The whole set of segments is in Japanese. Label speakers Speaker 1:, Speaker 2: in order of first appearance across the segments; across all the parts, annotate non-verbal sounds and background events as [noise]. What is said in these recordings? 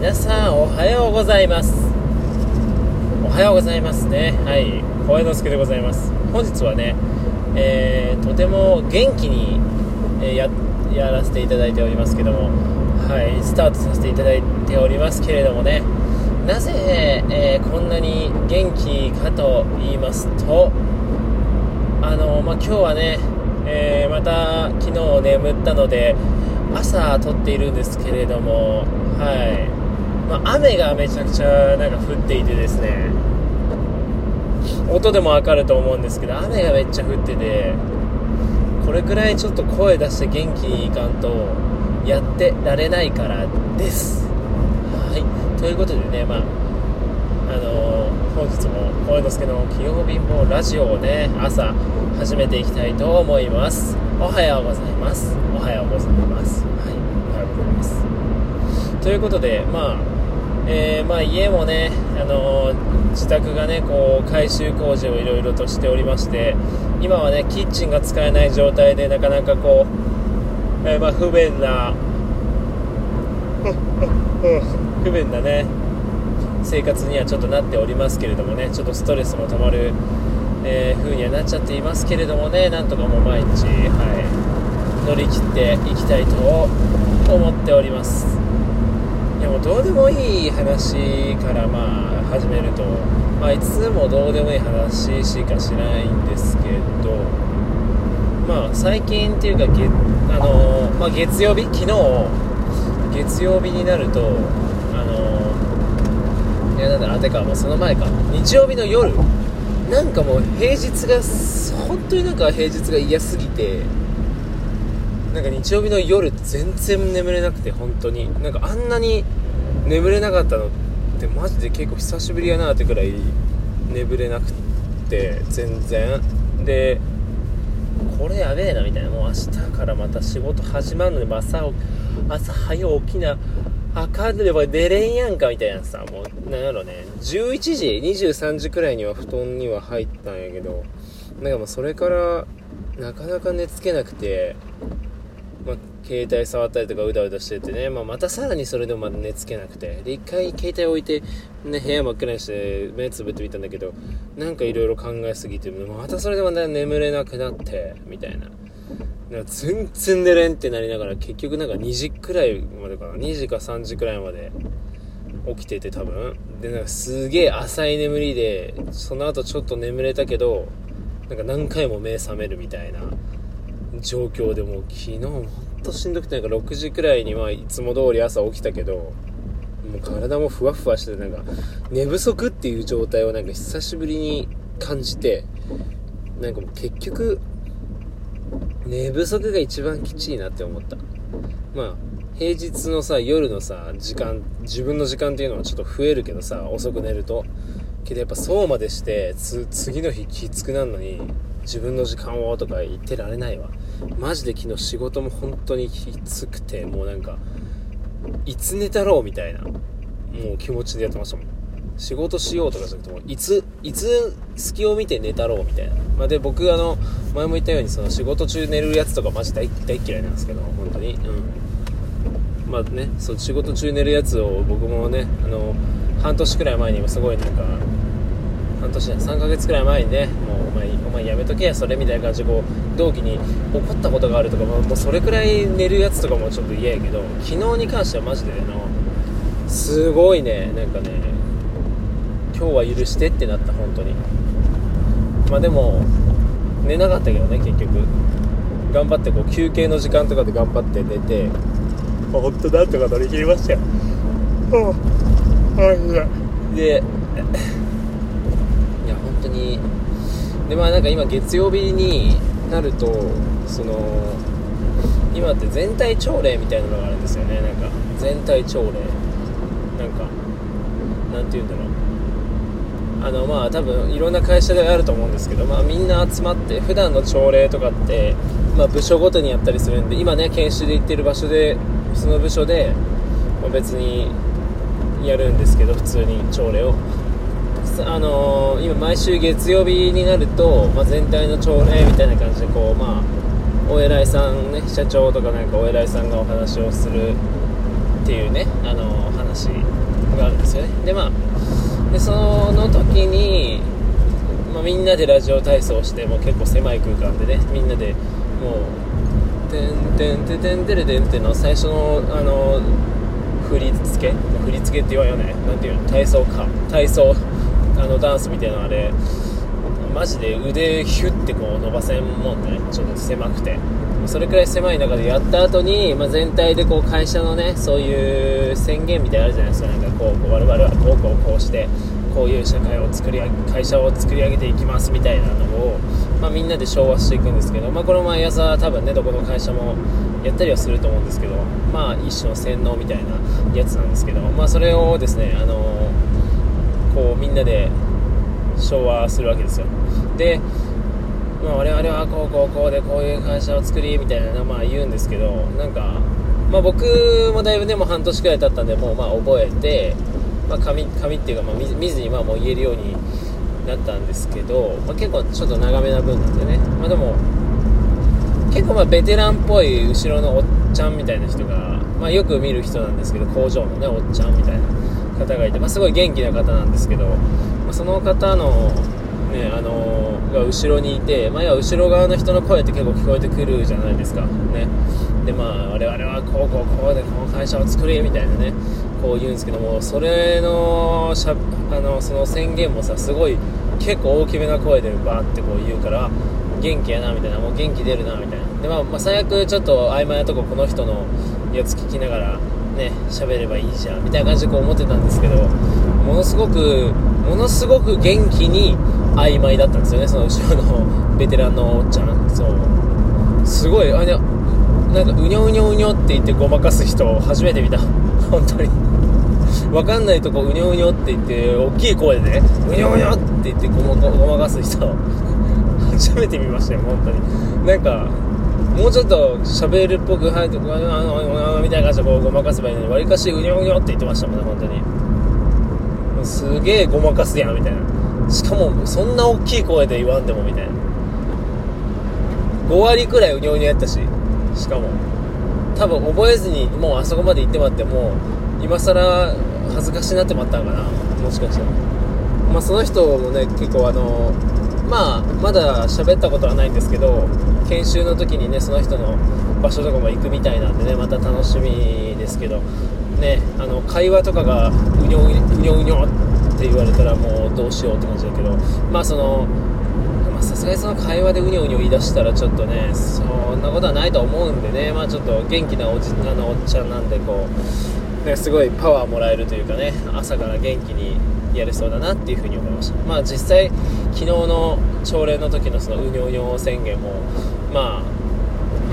Speaker 1: 皆さんおはようございます。おはようございますね。はい。小江之助でございます。本日はね、えー、とても元気に、えー、ややらせていただいておりますけどもはい。スタートさせていただいておりますけれどもね。なぜ、えー、こんなに元気かと言いますとあのまあ、今日はね、えまた昨日眠ったので朝撮っているんですけれどもはい、まあ、雨がめちゃくちゃなんか降っていてですね。音でもわかると思うんですけど雨がめっちゃ降っててこれくらいちょっと声出して元気にいかんとやってられないからです。はい。ということでねまああのー、本日も声之助の器用貧乏ラジオをね朝始めていきたいと思います。おはようございます。おはようございます。はい。おはようございます。ということでまあえー、まあ、家もね、あのー、自宅がねこう改修工事をいろいろとしておりまして今はねキッチンが使えない状態でなかなかこう、えー、まあ、不便な [laughs] 不便なね生活にはちょっとなっておりますけれどもねちょっとストレスもたまるえー、風にはなっちゃっていますけれどもねなんとかもう毎日、はい、乗り切っていきたいと思っております。もどうでもいい話からまあ始めると、まあ、いつもどうでもいい話しかしないんですけどまあ最近っていうか月,、あのまあ、月曜日昨日月曜日になるとあのいやなんだあてかもうその前か。日曜日の夜なんかもう平日が本当になんか平日が嫌すぎてなんか日曜日の夜全然眠れなくて本当に。なんかあんなに眠れなかったのってマジで結構久しぶりやなってくらい眠れなくて全然。でこれやべえなみたいな。もう明日からまた仕事始まるので朝朝早起きなあかんでば寝れんやんかみたいなさもうなんやろね。11時23時くらいには布団には入ったんやけどなんかもうそれからなかなか寝つけなくて、まあ、携帯触ったりとかうだうだしててね、まあ、またさらにそれでもまだ寝つけなくて。で一回携帯置いて、ね、部屋真っ暗にして目つぶってみたんだけどなんかいろいろ考えすぎてまたそれでまた眠れなくなってみたいな。なんか全然寝れんってなりながら結局なんか2時くらいまでかな。2時か3時くらいまで起きてて多分。でなんかすげえ浅い眠りでその後ちょっと眠れたけどなんか何回も目覚めるみたいな。状況でもう昨日ほんとしんどくてなんか6時くらいにはいつも通り朝起きたけどもう体もふわふわしてなんか寝不足っていう状態をなんか久しぶりに感じてなんかもう結局寝不足が一番きちいなって思った。まあ平日のさ夜のさ時間自分の時間っていうのはちょっと増えるけどさ遅く寝ると。けどやっぱそうまでして次の日きつくなるのに自分の時間をとか言ってられないわ。マジで昨日仕事も本当にきつくてもうなんかいつ寝たろうみたいなもう気持ちでやってましたもん。仕事しようとかじゃなくてもいついつ隙を見て寝たろうみたいな、まあ、で僕あの前も言ったようにその仕事中寝るやつとかマジ大大嫌いなんですけど本当に。うん。まあねそう仕事中寝るやつを僕もねあの半年くらい前にもすごいなんか半年3ヶ月くらい前にねもうお前お前やめとけやそれみたいな感じでこう同期に怒ったことがあるとか、もうそれくらい寝るやつとかもちょっと嫌やけど昨日に関してはマジであのすごいねなんかね今日は許してってなった本当に。まあでも寝なかったけどね結局。頑張ってこう休憩の時間とかで頑張って寝て本当なんとか乗り切りましたよ。ででまあなんか今月曜日になるとその今って全体朝礼みたいなのがあるんですよね。なんか全体朝礼。なんかなんて言うんだろう。あのまあ多分いろんな会社であると思うんですけど、まあ、みんな集まって普段の朝礼とかって、まあ、部署ごとにやったりするんで今ね研修で行ってる場所でその部署で、ま、別にやるんですけど普通に朝礼を。あのー、今毎週月曜日になると、まあ、全体の朝礼みたいな感じでこうまあお偉いさんね社長とかなんかお偉いさんがお話をするっていうねあのー話があるんですよね。でまあでその時に、まあ、みんなでラジオ体操してもう結構狭い空間でねみんなでもう「てんてんてんてんてれてん」っていうの最初のあの振り付け振り付けって言わんよね。何ていうの？体操か。体操。あのダンスみたいなあれマジで腕ヒュッてこう伸ばせんもんね。ちょっと狭くて。それくらい狭い中でやった後に、まあ、全体でこう会社のねそういう宣言みたいなのあるじゃないですか。なんかこうこう我々はこうこうこうしてこういう社会を作り会社を作り上げていきますみたいなのを、まあ、みんなで昭和していくんですけど、まあ、これ毎朝多分ねどこの会社もやったりはすると思うんですけどまあ一種の洗脳みたいなやつなんですけど、まあ、それをですねあのこうみんなで昭和するわけですよ。でまあ、我々はこうこうこうでこういう会社を作りみたいなまあ言うんですけどなんか、まあ、僕もだいぶでも半年くらい経ったんでもうまあ覚えて、まあ、紙紙っていうか、まあ、見ずにまあもう言えるようになったんですけど、まあ、結構ちょっと長めな分なんでね、まあ、でも結構まあベテランっぽい後ろのおっちゃんみたいな人が、まあ、よく見る人なんですけど工場のねおっちゃんみたいな。方がいて、まあ、すごい元気な方なんですけど、まあ、その方のねあのー、が後ろにいて、まあ、要は後ろ側の人の声って結構聞こえてくるじゃないですか。ね。でまあ我々はこうこうこうでこの会社を作れみたいなねこう言うんですけどもそれのしゃあのその宣言もさすごい結構大きめな声でバーってこう言うから元気やなみたいなもう元気出るなみたいな。で、まあ、まあ、最悪ちょっと曖昧なとここの人のやつ聞きながらね喋ればいいじゃんみたいな感じでこう思ってたんですけどものすごくものすごく元気に曖昧だったんですよねその後ろの [laughs] ベテランのおっちゃん。そう。すごいあれなんかうにょうにょうにょって言ってごまかす人初めて見た。[laughs] 本当に。分かんないとこうにょうにょって言って大きい声でねうにょうにょって言ってごまごまかす人初めて見ましたよ本当に。なんかもうちょっと喋るっぽく「はい」とか「あのみたいな感じでこうごまかせばいいのにわりかしうにょうにょって言ってましたもんね本当に。すげえごまかすやんみたいな。しかもそんな大きい声で言わんでもみたいな。5割くらいうにょうにょやったししかも。多分覚えずにもうあそこまで行ってまっても今更恥ずかしになってまったんかな。もしかしたら。まあその人もね結構あのまあまだ喋ったことはないんですけど研修の時にねその人の場所とかも行くみたいなんでねまた楽しみですけど。ねあの会話とかがうにょうにょうにょって言われたらもうどうしようって感じだけど。まあそのさすがにその会話でうにょうにょ言い出したらちょっとねそんなことはないと思うんでね。まあちょっと元気なおじあのおっちゃんなんでこう、ね、すごいパワーもらえるというかね朝から元気にやれそうだなっていうふうに思いました。まあ実際昨日の朝礼の時のそのうにょうにょ宣言もまあ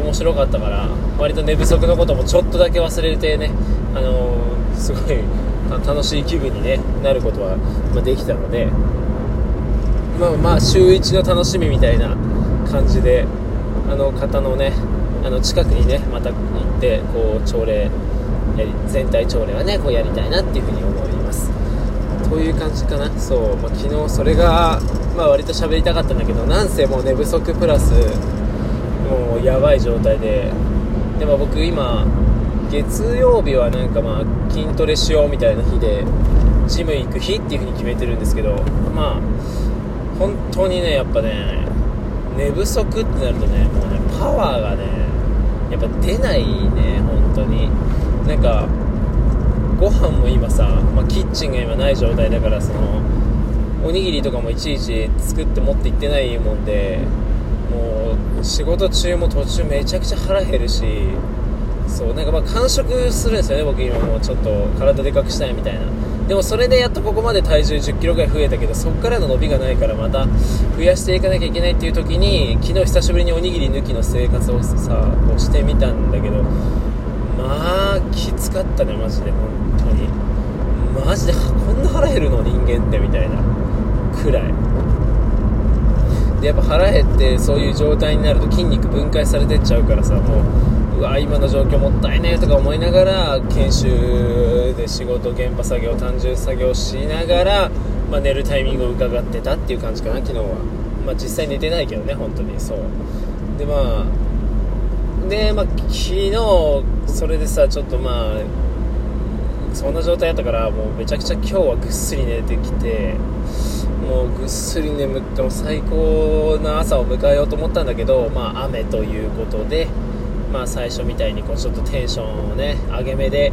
Speaker 1: 面白かったから割と寝不足のこともちょっとだけ忘れてねあのー、すごい楽しい気分に、ね、なることは、まできたので、まあ、まあ週1の楽しみみたいな感じであの方のねあの近くにねまた行ってこう朝礼全体朝礼はねこうやりたいなっていうふうに思います。という感じかな。そう、まあ、昨日それが、まあ、割と喋りたかったんだけどなんせもう寝不足プラスもうやばい状態で。でも僕今月曜日はなんかまあ筋トレしようみたいな日でジム行く日っていう風に決めてるんですけどまあ本当にねやっぱね寝不足ってなるとねもうねパワーがねやっぱ出ないね本当に。なんかご飯も今さ、まあ、キッチンが今ない状態だからそのおにぎりとかもいちいち作って持って行ってないもんでもう仕事中も途中めちゃくちゃ腹減るしそうなんかまあ完食するんですよね僕今もうちょっと体でかくしたいみたいな。でもそれでやっとここまで体重1 0キロぐらい増えたけどそこからの伸びがないからまた増やしていかなきゃいけないっていう時に昨日久しぶりにおにぎり抜きの生活をさこうしてみたんだけどまあきつかったねマジで。本に。マジでこんな腹減るの人間ってみたいな。くらい。でやっぱ腹減ってそういう状態になると筋肉分解されてっちゃうからさもううわ今の状況もったいねとか思いながら研修で仕事現場作業単純作業しながら、まあ、寝るタイミングを伺ってたっていう感じかな昨日は、まあ、実際寝てないけどね本当に。そう。でまあでまあ昨日それでさちょっとまあそんな状態だったからもうめちゃくちゃ今日はぐっすり寝てきてもうぐっすり眠っても最高な朝を迎えようと思ったんだけど、まあ、雨ということで、まあ、最初みたいにこうちょっとテンションをね上げ目で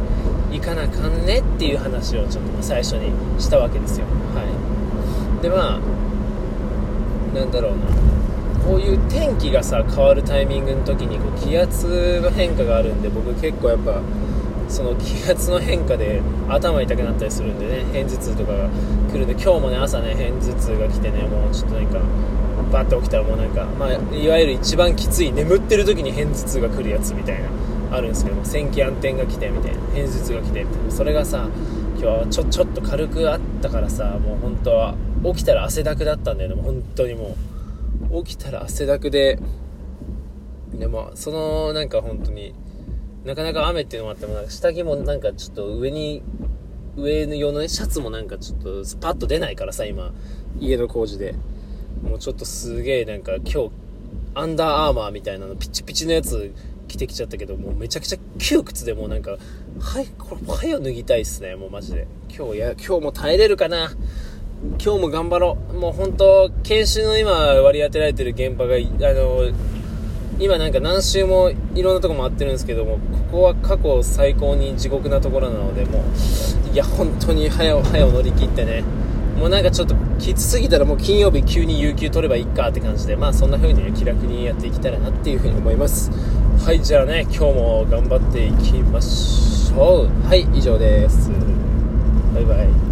Speaker 1: いかなあかんねっていう話をちょっと最初にしたわけですよ。はい、でまあなんだろうなこういう天気がさ変わるタイミングの時にこう気圧の変化があるんで僕結構やっぱその気圧の変化で頭痛くなったりするんでね片頭痛とかが来るんで今日もね朝ね片頭痛が来てねもうちょっとなんかバッて起きたらもうなんか、まあ、いわゆる一番きつい眠ってる時に片頭痛が来るやつみたいなあるんですけども線気暗転が来てみたいな片頭痛が来てみたいな。それがさ今日はちょちょっと軽くあったからさもう本当は起きたら汗だくだったんだよね。もう本当にもう起きたら汗だくででもそのなんか本当になかなか雨っていうのもあってもなんか下着もなんかちょっと上に上の用のねシャツもなんかちょっとスパッと出ないからさ今家の工事で。もうちょっとすげえなんか今日アンダーアーマーみたいなのピチピチのやつ着てきちゃったけどもうめちゃくちゃ窮屈でもうなんかはいこれはよ脱ぎたいっすねもうマジで。今日や今日も耐えれるかな。今日も頑張ろう。もう本当研修の今割り当てられてる現場があの今なんか何周もいろんなとこ回ってるんですけどもここは過去最高に地獄なところなのでもういや本当に早う早う乗り切ってね。もうなんかちょっときつすぎたらもう金曜日急に有給取ればいいかって感じでまあそんな風に、ね、気楽にやっていけたらなっていう風に思います。はいじゃあね今日も頑張っていきましょう。はい以上です。バイバイ。